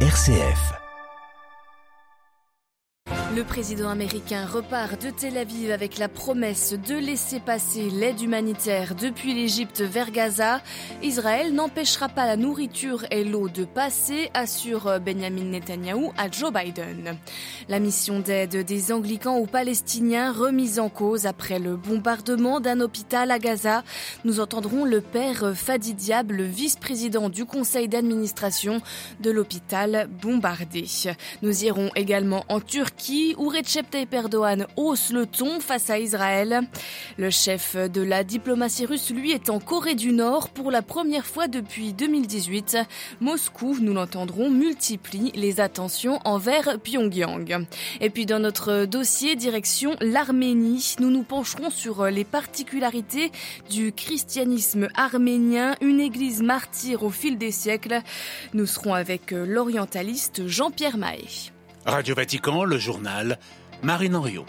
RCF. Le président américain repart de Tel Aviv avec la promesse de laisser passer l'aide humanitaire depuis l'Égypte vers Gaza. Israël n'empêchera pas la nourriture et l'eau de passer, assure Benjamin Netanyahou à Joe Biden. La mission d'aide des Anglicans aux Palestiniens remise en cause après le bombardement d'un hôpital à Gaza. Nous entendrons le père Fadi Diab, le vice-président du conseil d'administration de l'hôpital bombardé. Nous irons également en Turquie où Recep Tayyip Erdogan hausse le ton face à Israël. Le chef de la diplomatie russe, lui, est en Corée du Nord pour la première fois depuis 2018. Moscou, nous l'entendrons, multiplie les attentions envers Pyongyang. Et puis dans notre dossier direction l'Arménie, nous nous pencherons sur les particularités du christianisme arménien, une église martyre au fil des siècles. Nous serons avec l'orientaliste Jean-Pierre Mahé. Radio Vatican, le journal, Marine Henriot.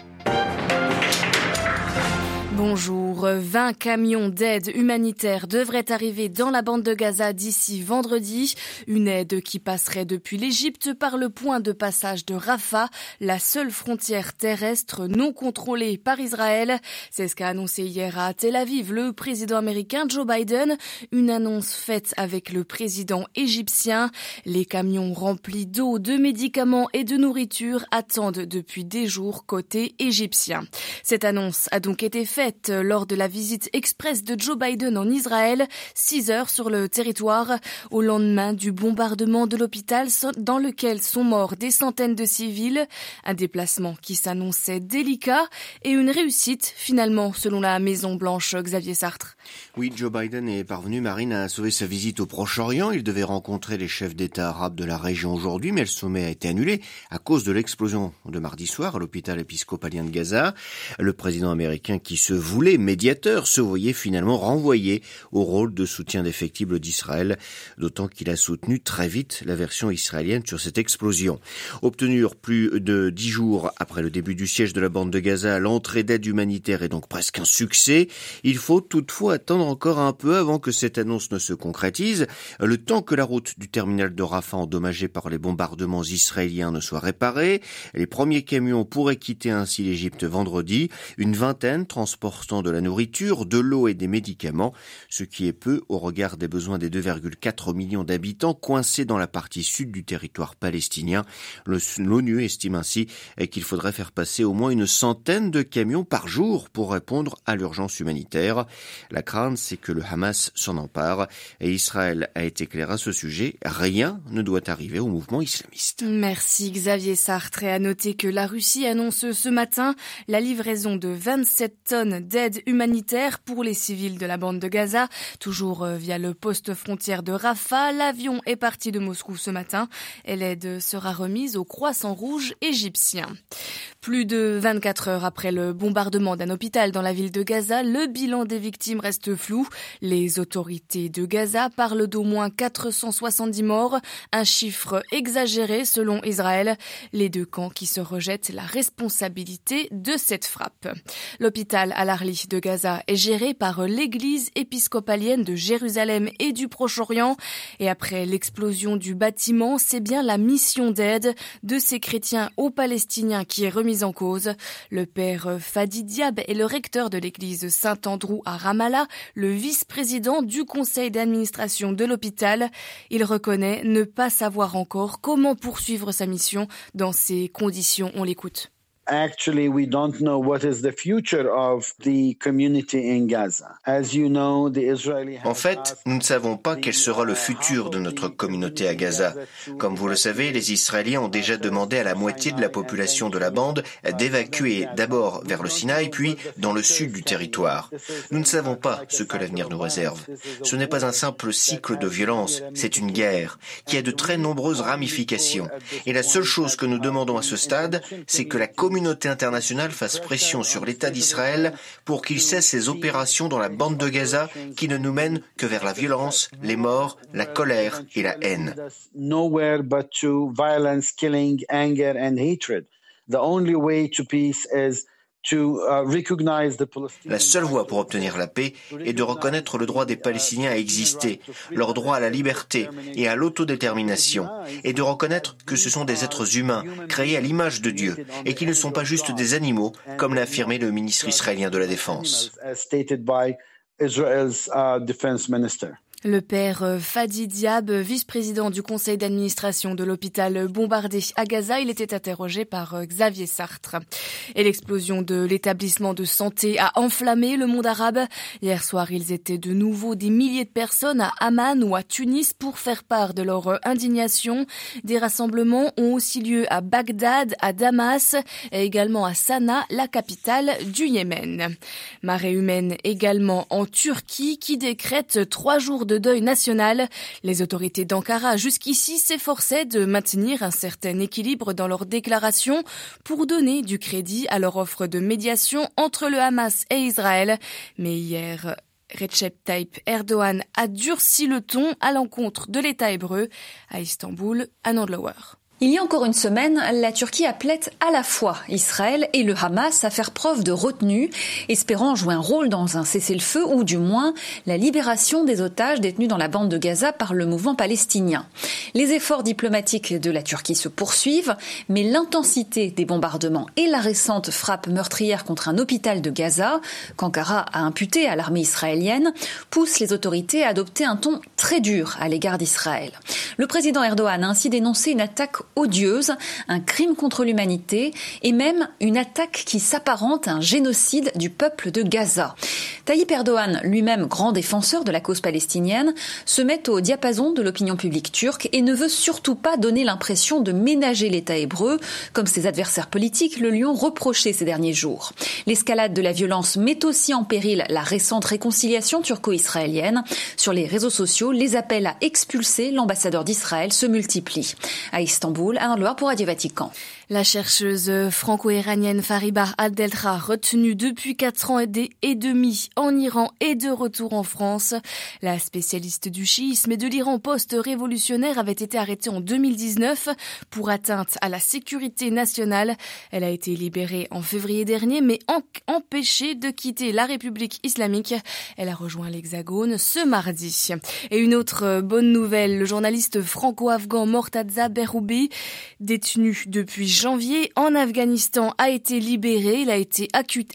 Bonjour. 20 camions d'aide humanitaire devraient arriver dans la bande de Gaza d'ici vendredi. Une aide qui passerait depuis l'Égypte par le point de passage de Rafah, la seule frontière terrestre non contrôlée par Israël. C'est ce qu'a annoncé hier à Tel Aviv le président américain Joe Biden. Une annonce faite avec le président égyptien. Les camions remplis d'eau, de médicaments et de nourriture attendent depuis des jours côté égyptien. Cette annonce a donc été faite lors de la visite express de Joe Biden en Israël, 6 heures sur le territoire, au lendemain du bombardement de l'hôpital dans lequel sont morts des centaines de civils. Un déplacement qui s'annonçait délicat et une réussite finalement, selon la Maison Blanche Xavier Sartre. Oui, Joe Biden est parvenu, Marine, à sauver sa visite au Proche-Orient. Il devait rencontrer les chefs d'État arabes de la région aujourd'hui, mais le sommet a été annulé à cause de l'explosion de mardi soir à l'hôpital épiscopalien de Gaza. Le président américain qui se voulait médiateur se voyait finalement renvoyé au rôle de soutien défectible d'Israël, d'autant qu'il a soutenu très vite la version israélienne sur cette explosion. Obtenir plus de dix jours après le début du siège de la bande de Gaza, l'entrée d'aide humanitaire est donc presque un succès. Il faut toutefois attendre encore un peu avant que cette annonce ne se concrétise, le temps que la route du terminal de Rafah endommagée par les bombardements israéliens ne soit réparée. Les premiers camions pourraient quitter ainsi l'Égypte vendredi. Une vingtaine transportent portant de la nourriture, de l'eau et des médicaments, ce qui est peu au regard des besoins des 2,4 millions d'habitants coincés dans la partie sud du territoire palestinien. L'ONU estime ainsi qu'il faudrait faire passer au moins une centaine de camions par jour pour répondre à l'urgence humanitaire. La crainte, c'est que le Hamas s'en empare et Israël a été clair à ce sujet. Rien ne doit arriver au mouvement islamiste. Merci Xavier Sartre et à noter que la Russie annonce ce matin la livraison de 27 tonnes d'aide humanitaire pour les civils de la bande de Gaza. Toujours euh, via le poste frontière de Rafah, l'avion est parti de Moscou ce matin et l'aide sera remise au Croissant Rouge égyptien. Plus de 24 heures après le bombardement d'un hôpital dans la ville de Gaza, le bilan des victimes reste flou. Les autorités de Gaza parlent d'au moins 470 morts, un chiffre exagéré selon Israël. Les deux camps qui se rejettent la responsabilité de cette frappe. L'hôpital à Al-Arli de Gaza est géré par l'église épiscopalienne de Jérusalem et du Proche-Orient. Et après l'explosion du bâtiment, c'est bien la mission d'aide de ces chrétiens aux Palestiniens qui est remise en cause. Le père Fadi Diab est le recteur de l'église Saint-Andrew à Ramallah, le vice-président du conseil d'administration de l'hôpital. Il reconnaît ne pas savoir encore comment poursuivre sa mission dans ces conditions. On l'écoute. Actually we don't know what is the future of the community in Gaza. As you know, the Israeli En fait, nous ne savons pas quel sera le futur de notre communauté à Gaza. Comme vous le savez, les Israéliens ont déjà demandé à la moitié de la population de la bande d'évacuer d'abord vers le Sinaï, puis dans le sud du territoire. Nous ne savons pas ce que l'avenir nous réserve. Ce n'est pas un simple cycle de violence, c'est une guerre qui a de très nombreuses ramifications. Et la seule chose que nous demandons à ce stade, c'est que la communauté communauté internationale fasse pression sur l'État d'Israël pour qu'il cesse ses opérations dans la bande de Gaza qui ne nous mènent que vers la violence, les morts, la colère et la haine. The only way to peace is La seule voie pour obtenir la paix est de reconnaître le droit des Palestiniens à exister, leur droit à la liberté et à l'autodétermination, et de reconnaître que ce sont des êtres humains créés à l'image de Dieu et qu'ils ne sont pas juste des animaux, comme l'a affirmé le ministre israélien de la Défense. Le père euh, Fadi Diab, vice-président du conseil d'administration de l'hôpital bombardé à Gaza, il était interrogé par euh, Xavier Sartre. Et l'explosion de l'établissement de santé a enflammé le monde arabe. Hier soir, ils étaient de nouveau des milliers de personnes à Amman ou à Tunis pour faire part de leur euh, indignation. Des rassemblements ont aussi lieu à Bagdad, à Damas et également à Sanaa, la capitale du Yémen. Marée humaine également en Turquie qui décrète trois jours de deuil national. Les autorités d'Ankara jusqu'ici s'efforçaient de maintenir un certain équilibre dans leurs déclarations pour donner du crédit à leur offre de médiation entre le Hamas et Israël. Mais hier, Recep Tayyip Erdogan a durci le ton à l'encontre de l'État hébreu à Istanbul, à Nandlower. Il y a encore une semaine, la Turquie appelait à la fois Israël et le Hamas à faire preuve de retenue, espérant jouer un rôle dans un cessez-le-feu ou du moins la libération des otages détenus dans la bande de Gaza par le mouvement palestinien. Les efforts diplomatiques de la Turquie se poursuivent, mais l'intensité des bombardements et la récente frappe meurtrière contre un hôpital de Gaza, qu'Ankara a imputé à l'armée israélienne, poussent les autorités à adopter un ton très dur à l'égard d'Israël. Le président Erdogan a ainsi dénoncé une attaque odieuse, un crime contre l'humanité et même une attaque qui s'apparente à un génocide du peuple de Gaza. Tayyip Erdogan, lui-même grand défenseur de la cause palestinienne, se met au diapason de l'opinion publique turque et ne veut surtout pas donner l'impression de ménager l'État hébreu, comme ses adversaires politiques le lui ont reproché ces derniers jours. L'escalade de la violence met aussi en péril la récente réconciliation turco-israélienne. Sur les réseaux sociaux, les appels à expulser l'ambassadeur d'Israël se multiplient. À Istanbul, Istanbul, pour Radio Vatican. La chercheuse franco-iranienne Fariba Abdeltra, retenue depuis quatre ans et demi en Iran et de retour en France. La spécialiste du chiisme et de l'Iran post-révolutionnaire avait été arrêtée en 2019 pour atteinte à la sécurité nationale. Elle a été libérée en février dernier, mais empêchée de quitter la République islamique. Elle a rejoint l'Hexagone ce mardi. Et une autre bonne nouvelle, le journaliste franco-afghan Mortaza Beroubi, détenu depuis janvier en Afghanistan a été libéré. Il a été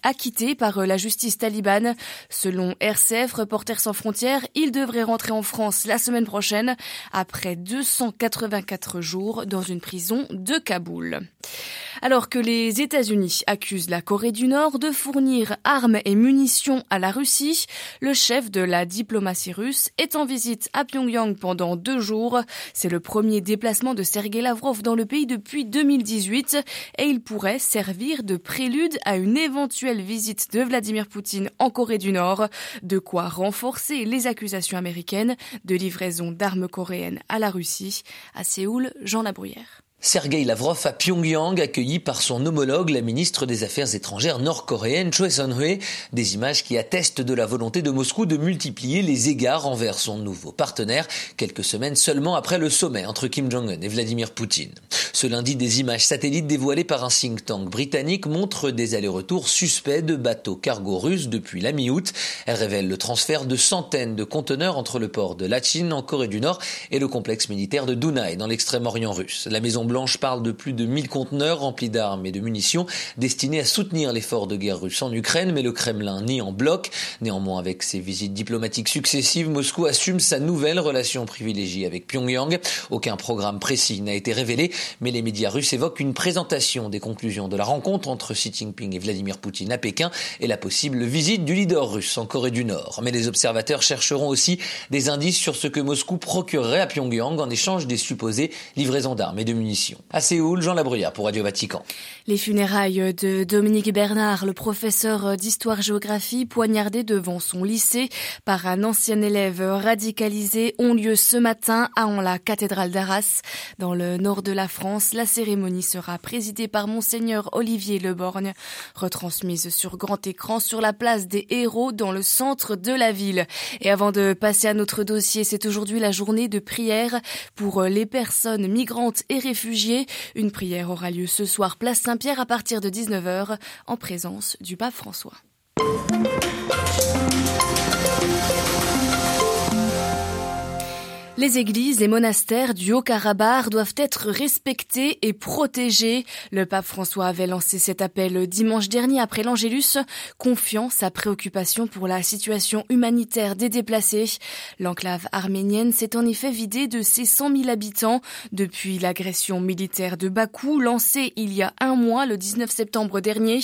acquitté par euh, la justice talibane. Selon RCF, Reporters sans frontières, il devrait rentrer en France la semaine prochaine après 284 jours dans une prison de Kaboul. Alors que les États-Unis accusent la Corée du Nord de fournir armes et munitions à la Russie, le chef de la diplomatie russe est en visite à Pyongyang pendant deux jours. C'est le premier déplacement de Sergei Lavrov dans le pays depuis 2018 et il pourrait servir de prélude à une éventuelle visite de Vladimir Poutine en Corée du Nord, de quoi renforcer les accusations américaines de livraison d'armes coréennes à la Russie. À Séoul, Jean Labruyère. Sergei Lavrov à Pyongyang, accueilli par son homologue, la ministre des Affaires étrangères nord-coréenne Choi Son-hui, des images qui attestent de la volonté de Moscou de multiplier les égards envers son nouveau partenaire, quelques semaines seulement après le sommet entre Kim Jong-un et Vladimir Poutine. Ce lundi, des images satellites dévoilées par un think tank britannique montrent des allers-retours suspects de bateaux cargo russes depuis la mi-août. Elles révèlent le transfert de centaines de conteneurs entre le port de Lachin en Corée du Nord et le complexe militaire de Dunai dans l'extrême-orient russe. La Maison Blanche parle de plus de 1000 conteneurs remplis d'armes et de munitions destinés à soutenir l'effort de guerre russe en Ukraine, mais le Kremlin nie en bloc. Néanmoins, avec ses visites diplomatiques successives, Moscou assume sa nouvelle relation privilégiée avec Pyongyang. Aucun programme précis n'a été révélé, mais les médias russes évoquent une présentation des conclusions de la rencontre entre Xi Jinping et Vladimir Poutine à Pékin et la possible visite du leader russe en Corée du Nord. Mais les observateurs chercheront aussi des indices sur ce que Moscou procurerait à Pyongyang en échange des supposées livraisons d'armes et de munitions. À Séoul, Jean Labruyère pour Radio Vatican. Les funérailles de Dominique Bernard, le professeur d'histoire-géographie poignardé devant son lycée par un ancien élève radicalisé, ont lieu ce matin à la cathédrale d'Arras, dans le nord de la France. La cérémonie sera présidée par monseigneur Olivier Leborgne, retransmise sur grand écran sur la place des héros dans le centre de la ville. Et avant de passer à notre dossier, c'est aujourd'hui la journée de prière pour les personnes migrantes et réfugiées Une prière aura lieu ce soir place Saint-Pierre à partir de 19h en présence du pape François. Les églises et monastères du Haut-Karabakh doivent être respectés et protégés. Le pape François avait lancé cet appel dimanche dernier après l'Angélus, confiant sa préoccupation pour la situation humanitaire des déplacés. L'enclave arménienne s'est en effet vidée de ses 100 000 habitants depuis l'agression militaire de Bakou lancée il y a un mois, le 19 septembre dernier.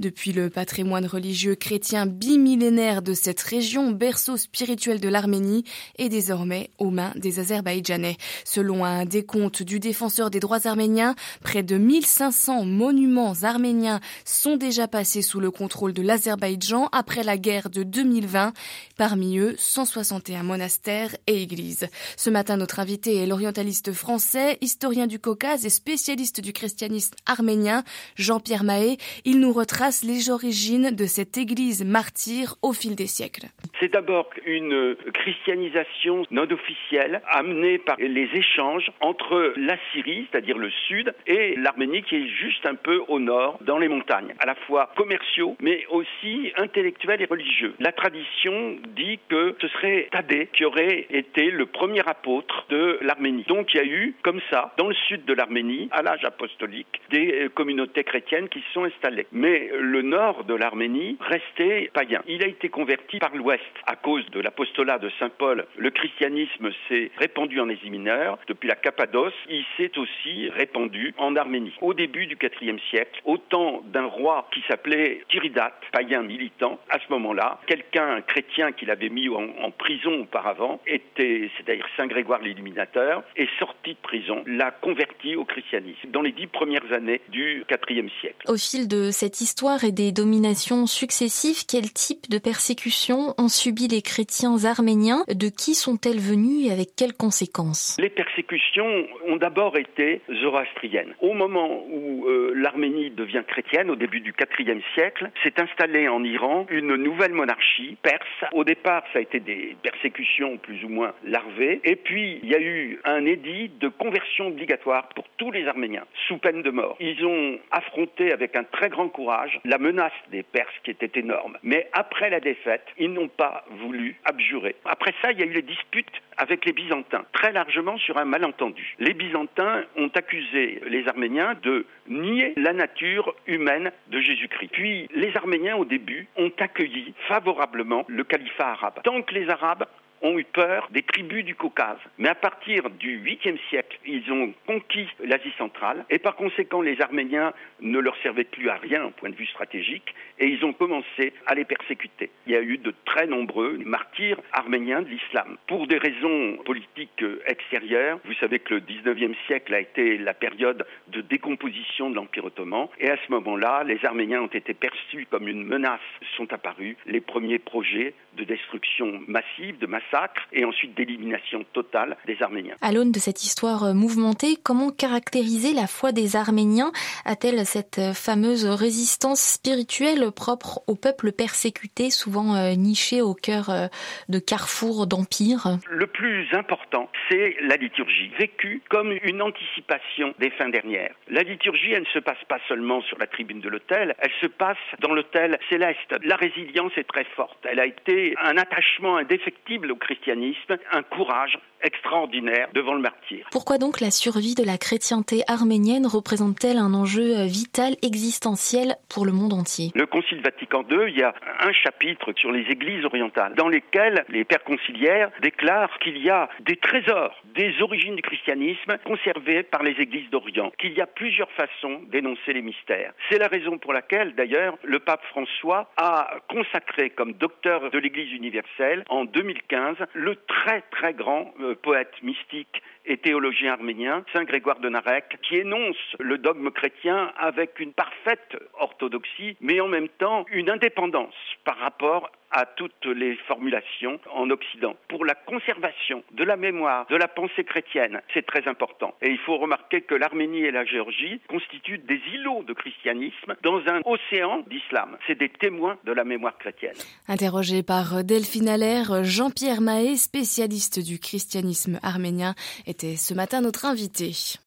Depuis le patrimoine religieux chrétien bimillénaire de cette région, berceau spirituel de l'Arménie, est désormais aux des Azerbaïdjanais. Selon un décompte du défenseur des droits arméniens, près de 1500 monuments arméniens sont déjà passés sous le contrôle de l'Azerbaïdjan après la guerre de 2020. Parmi eux, 161 monastères et églises. Ce matin, notre invité est l'orientaliste français, historien du Caucase et spécialiste du christianisme arménien, Jean-Pierre Mahé. Il nous retrace les origines de cette église martyre au fil des siècles. C'est d'abord une christianisation non officielle amenée par les échanges entre la Syrie, c'est-à-dire le sud, et l'Arménie qui est juste un peu au nord, dans les montagnes, à la fois commerciaux, mais aussi intellectuels et religieux. La tradition dit que ce serait Thaddée qui aurait été le premier apôtre de l'Arménie. Donc il y a eu, comme ça, dans le sud de l'Arménie, à l'âge apostolique, des communautés chrétiennes qui se sont installées. Mais le nord de l'Arménie restait païen. Il a été converti par l'ouest à cause de l'apostolat de Saint Paul, le christianisme s'est répandu en Asie mineure. Depuis la Cappadoce, il s'est aussi répandu en Arménie. Au début du IVe siècle, au temps d'un roi qui s'appelait Tiridate, païen militant, à ce moment-là, quelqu'un, un chrétien qu'il avait mis en, prison auparavant, était, c'est-à-dire Saint Grégoire l'Illuminateur, est sorti de prison, l'a converti au christianisme dans les dix premières années du IVe siècle. Au fil de cette histoire et des dominations successives, quel type de persécutions ont subi les chrétiens arméniens? De qui sont-elles venues avec quelles conséquences? Les persécutions ont d'abord été zoroastriennes. Au moment où euh, l'Arménie devient chrétienne, au début du IVe siècle, s'est installée en Iran une nouvelle monarchie perse. Au départ, ça a été des persécutions plus ou moins larvées. Et puis, il y a eu un édit de conversion obligatoire pour tous les Arméniens, sous peine de mort. Ils ont affronté avec un très grand courage la menace des Perses qui était énorme. Mais après la défaite, ils n'ont pas voulu abjurer. Après ça, il y a eu les disputes avec les Byzantins, très largement sur un malentendu. Les Byzantins ont accusé les Arméniens de nier la nature humaine de Jésus-Christ. Puis les Arméniens, au début, ont accueilli favorablement le califat arabe. Tant que les Arabes ont eu peur des tribus du Caucase. Mais à partir du 8e siècle, ils ont conquis l'Asie centrale et par conséquent, les Arméniens ne leur servaient plus à rien au point de vue stratégique et ils ont commencé à les persécuter. Il y a eu de très nombreux martyrs arméniens de l'islam. Pour des raisons politiques extérieures, vous savez que le 19e siècle a été la période de décomposition de l'Empire ottoman et à ce moment-là, les Arméniens ont été perçus comme une menace. Sont apparus les premiers projets de destruction massive, de massacre et ensuite d'élimination totale des Arméniens. À l'aune de cette histoire mouvementée, comment caractériser la foi des Arméniens? A-t-elle cette fameuse résistance spirituelle propre au peuple persécuté, souvent euh, niché au cœur euh, de carrefours d'empire Le plus important, c'est la liturgie, vécue comme une anticipation des fins dernières. La liturgie, elle ne se passe pas seulement sur la tribune de l'autel, elle se passe dans l'autel céleste. La résilience est très forte. Elle a été un attachement indéfectible au christianisme, un courage extraordinaire devant le martyr. Pourquoi donc la survie de la chrétienté arménienne représente-t-elle un enjeu vital, existentiel pour le monde entier? Le Concile Vatican II, il y a un chapitre sur les églises orientales dans lesquelles les pères conciliaires déclarent qu'il y a des trésors des origines du christianisme conservés par les églises d'Orient, qu'il y a plusieurs façons d'énoncer les mystères. C'est la raison pour laquelle, d'ailleurs, le pape François a consacré comme docteur de l'Église universelle en 2015 le très très grand euh, poète mystique et théologien arménien, Saint Grégoire de Narek, qui énonce le dogme chrétien avec une parfaite orthodoxie, mais en même temps une indépendance par rapport à toutes les formulations en Occident. Pour la conservation de la mémoire, de la pensée chrétienne, c'est très important. Et il faut remarquer que l'Arménie et la Géorgie constituent des îlots de christianisme dans un océan d'islam. C'est des témoins de la mémoire chrétienne. Interrogé par Delphine Allaire, Jean-Pierre Mahé, spécialiste du christianisme arménien, était ce matin notre invité.